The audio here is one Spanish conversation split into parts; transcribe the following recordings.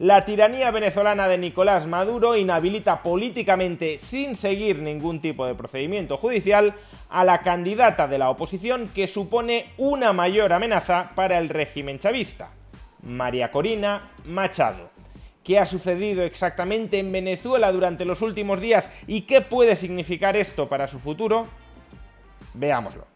La tiranía venezolana de Nicolás Maduro inhabilita políticamente, sin seguir ningún tipo de procedimiento judicial, a la candidata de la oposición que supone una mayor amenaza para el régimen chavista. María Corina Machado. ¿Qué ha sucedido exactamente en Venezuela durante los últimos días y qué puede significar esto para su futuro? Veámoslo.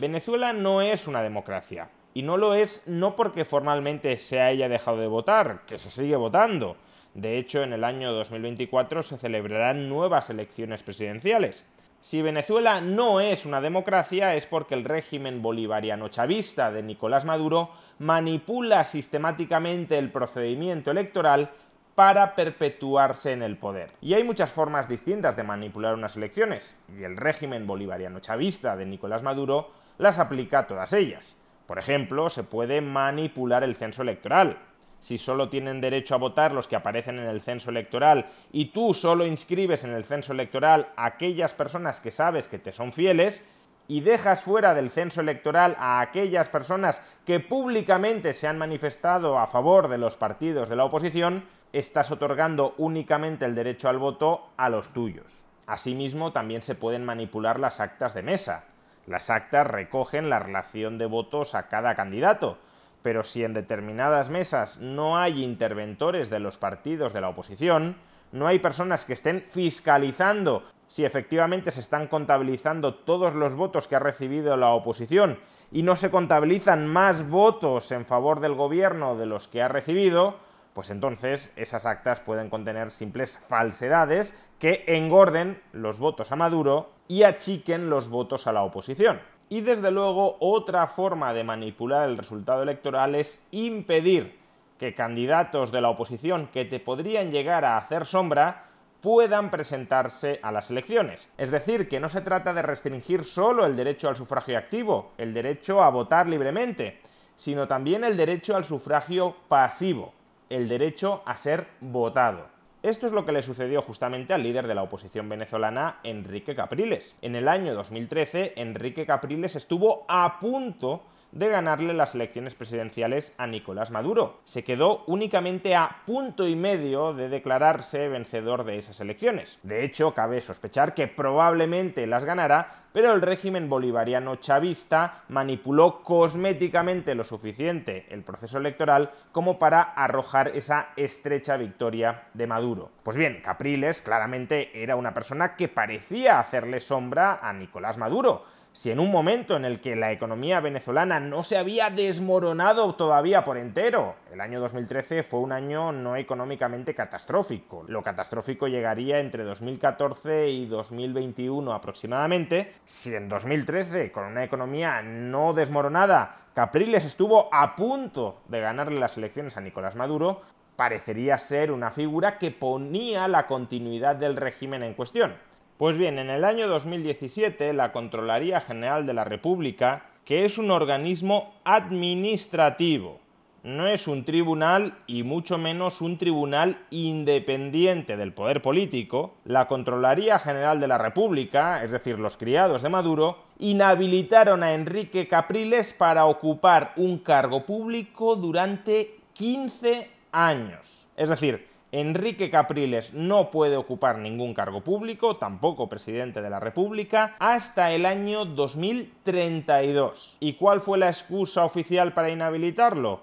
Venezuela no es una democracia. Y no lo es no porque formalmente se haya dejado de votar, que se sigue votando. De hecho, en el año 2024 se celebrarán nuevas elecciones presidenciales. Si Venezuela no es una democracia es porque el régimen bolivariano chavista de Nicolás Maduro manipula sistemáticamente el procedimiento electoral para perpetuarse en el poder. Y hay muchas formas distintas de manipular unas elecciones, y el régimen bolivariano chavista de Nicolás Maduro las aplica a todas ellas. Por ejemplo, se puede manipular el censo electoral, si solo tienen derecho a votar los que aparecen en el censo electoral y tú solo inscribes en el censo electoral a aquellas personas que sabes que te son fieles, y dejas fuera del censo electoral a aquellas personas que públicamente se han manifestado a favor de los partidos de la oposición, estás otorgando únicamente el derecho al voto a los tuyos. Asimismo, también se pueden manipular las actas de mesa. Las actas recogen la relación de votos a cada candidato, pero si en determinadas mesas no hay interventores de los partidos de la oposición, no hay personas que estén fiscalizando si efectivamente se están contabilizando todos los votos que ha recibido la oposición y no se contabilizan más votos en favor del gobierno de los que ha recibido, pues entonces esas actas pueden contener simples falsedades que engorden los votos a Maduro y achiquen los votos a la oposición. Y desde luego otra forma de manipular el resultado electoral es impedir que candidatos de la oposición que te podrían llegar a hacer sombra puedan presentarse a las elecciones. Es decir, que no se trata de restringir solo el derecho al sufragio activo, el derecho a votar libremente, sino también el derecho al sufragio pasivo, el derecho a ser votado. Esto es lo que le sucedió justamente al líder de la oposición venezolana, Enrique Capriles. En el año 2013, Enrique Capriles estuvo a punto de ganarle las elecciones presidenciales a Nicolás Maduro. Se quedó únicamente a punto y medio de declararse vencedor de esas elecciones. De hecho, cabe sospechar que probablemente las ganara, pero el régimen bolivariano chavista manipuló cosméticamente lo suficiente el proceso electoral como para arrojar esa estrecha victoria de Maduro. Pues bien, Capriles claramente era una persona que parecía hacerle sombra a Nicolás Maduro, si en un momento en el que la economía venezolana no se había desmoronado todavía por entero, el año 2013 fue un año no económicamente catastrófico. Lo catastrófico llegaría entre 2014 y 2021 aproximadamente. Si en 2013, con una economía no desmoronada, Capriles estuvo a punto de ganarle las elecciones a Nicolás Maduro, parecería ser una figura que ponía la continuidad del régimen en cuestión. Pues bien, en el año 2017 la Contraloría General de la República, que es un organismo administrativo, no es un tribunal y mucho menos un tribunal independiente del poder político, la Contraloría General de la República, es decir, los criados de Maduro, inhabilitaron a Enrique Capriles para ocupar un cargo público durante 15 años. Es decir, Enrique Capriles no puede ocupar ningún cargo público, tampoco presidente de la República, hasta el año 2032. ¿Y cuál fue la excusa oficial para inhabilitarlo?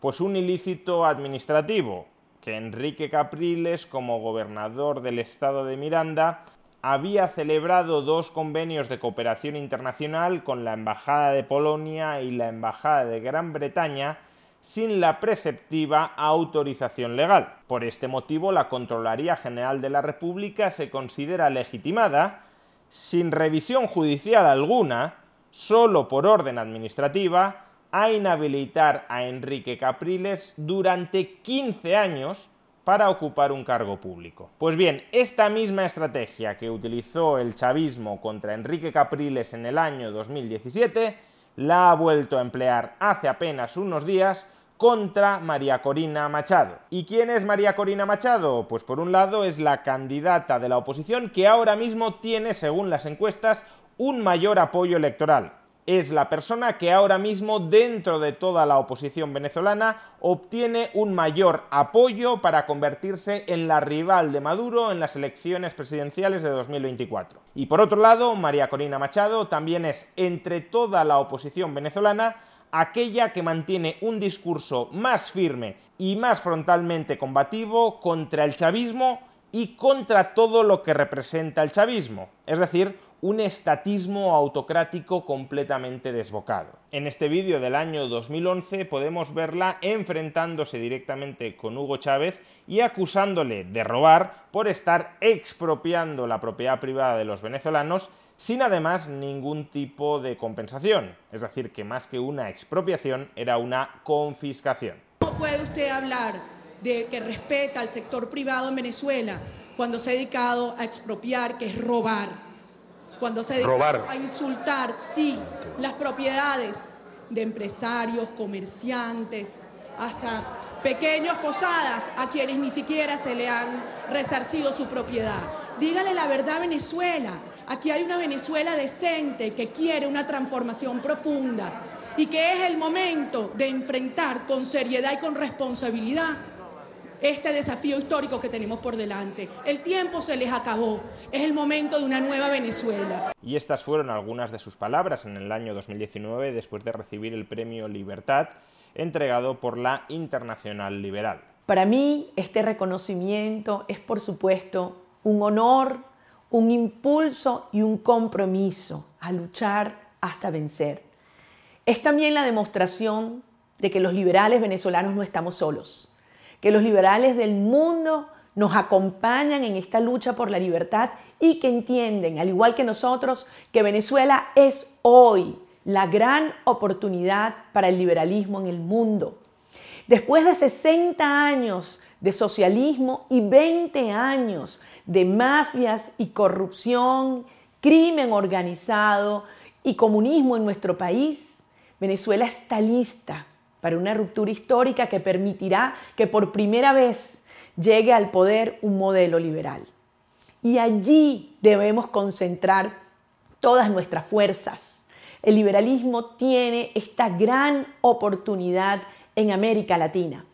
Pues un ilícito administrativo, que Enrique Capriles, como gobernador del estado de Miranda, había celebrado dos convenios de cooperación internacional con la Embajada de Polonia y la Embajada de Gran Bretaña sin la preceptiva autorización legal. Por este motivo, la Contraloría General de la República se considera legitimada, sin revisión judicial alguna, solo por orden administrativa, a inhabilitar a Enrique Capriles durante 15 años para ocupar un cargo público. Pues bien, esta misma estrategia que utilizó el chavismo contra Enrique Capriles en el año 2017 la ha vuelto a emplear hace apenas unos días contra María Corina Machado. ¿Y quién es María Corina Machado? Pues por un lado es la candidata de la oposición que ahora mismo tiene, según las encuestas, un mayor apoyo electoral es la persona que ahora mismo dentro de toda la oposición venezolana obtiene un mayor apoyo para convertirse en la rival de Maduro en las elecciones presidenciales de 2024. Y por otro lado, María Corina Machado también es entre toda la oposición venezolana aquella que mantiene un discurso más firme y más frontalmente combativo contra el chavismo y contra todo lo que representa el chavismo, es decir, un estatismo autocrático completamente desbocado. En este vídeo del año 2011 podemos verla enfrentándose directamente con Hugo Chávez y acusándole de robar por estar expropiando la propiedad privada de los venezolanos sin además ningún tipo de compensación. Es decir, que más que una expropiación era una confiscación. ¿Cómo puede usted hablar de que respeta al sector privado en Venezuela cuando se ha dedicado a expropiar, que es robar? Cuando se dedica a insultar, sí, las propiedades de empresarios, comerciantes, hasta pequeños posadas a quienes ni siquiera se le han resarcido su propiedad. Dígale la verdad a Venezuela. Aquí hay una Venezuela decente que quiere una transformación profunda y que es el momento de enfrentar con seriedad y con responsabilidad este desafío histórico que tenemos por delante. El tiempo se les acabó, es el momento de una nueva Venezuela. Y estas fueron algunas de sus palabras en el año 2019 después de recibir el premio Libertad entregado por la Internacional Liberal. Para mí este reconocimiento es por supuesto un honor, un impulso y un compromiso a luchar hasta vencer. Es también la demostración de que los liberales venezolanos no estamos solos que los liberales del mundo nos acompañan en esta lucha por la libertad y que entienden, al igual que nosotros, que Venezuela es hoy la gran oportunidad para el liberalismo en el mundo. Después de 60 años de socialismo y 20 años de mafias y corrupción, crimen organizado y comunismo en nuestro país, Venezuela está lista para una ruptura histórica que permitirá que por primera vez llegue al poder un modelo liberal. Y allí debemos concentrar todas nuestras fuerzas. El liberalismo tiene esta gran oportunidad en América Latina.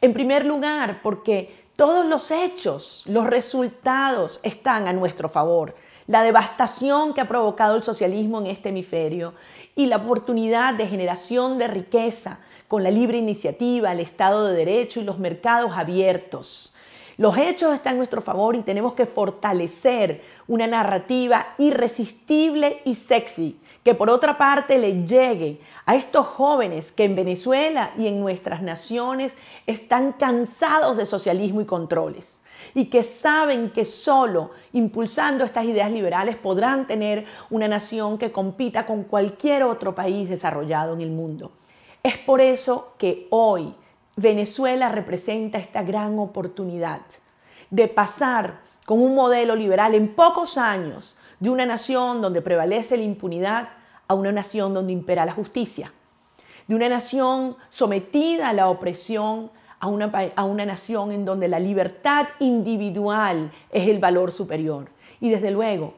En primer lugar, porque todos los hechos, los resultados están a nuestro favor. La devastación que ha provocado el socialismo en este hemisferio y la oportunidad de generación de riqueza con la libre iniciativa, el Estado de Derecho y los mercados abiertos. Los hechos están a nuestro favor y tenemos que fortalecer una narrativa irresistible y sexy que por otra parte le llegue a estos jóvenes que en Venezuela y en nuestras naciones están cansados de socialismo y controles y que saben que solo impulsando estas ideas liberales podrán tener una nación que compita con cualquier otro país desarrollado en el mundo. Es por eso que hoy Venezuela representa esta gran oportunidad de pasar con un modelo liberal en pocos años de una nación donde prevalece la impunidad a una nación donde impera la justicia, de una nación sometida a la opresión a una, a una nación en donde la libertad individual es el valor superior. Y desde luego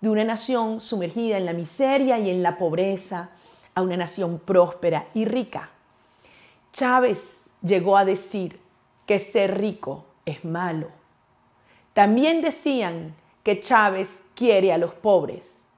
de una nación sumergida en la miseria y en la pobreza, a una nación próspera y rica. Chávez llegó a decir que ser rico es malo. También decían que Chávez quiere a los pobres.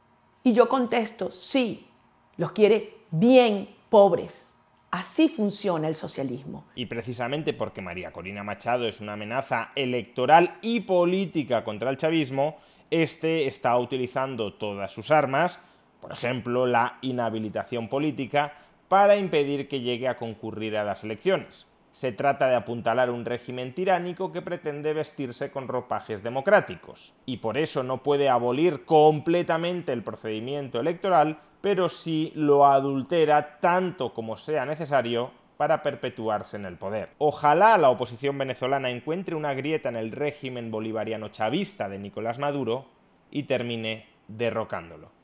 Y yo contesto, sí, los quiere bien pobres. Así funciona el socialismo. Y precisamente porque María Corina Machado es una amenaza electoral y política contra el chavismo, este está utilizando todas sus armas por ejemplo, la inhabilitación política para impedir que llegue a concurrir a las elecciones. Se trata de apuntalar un régimen tiránico que pretende vestirse con ropajes democráticos, y por eso no puede abolir completamente el procedimiento electoral, pero sí lo adultera tanto como sea necesario para perpetuarse en el poder. Ojalá la oposición venezolana encuentre una grieta en el régimen bolivariano chavista de Nicolás Maduro y termine derrocándolo.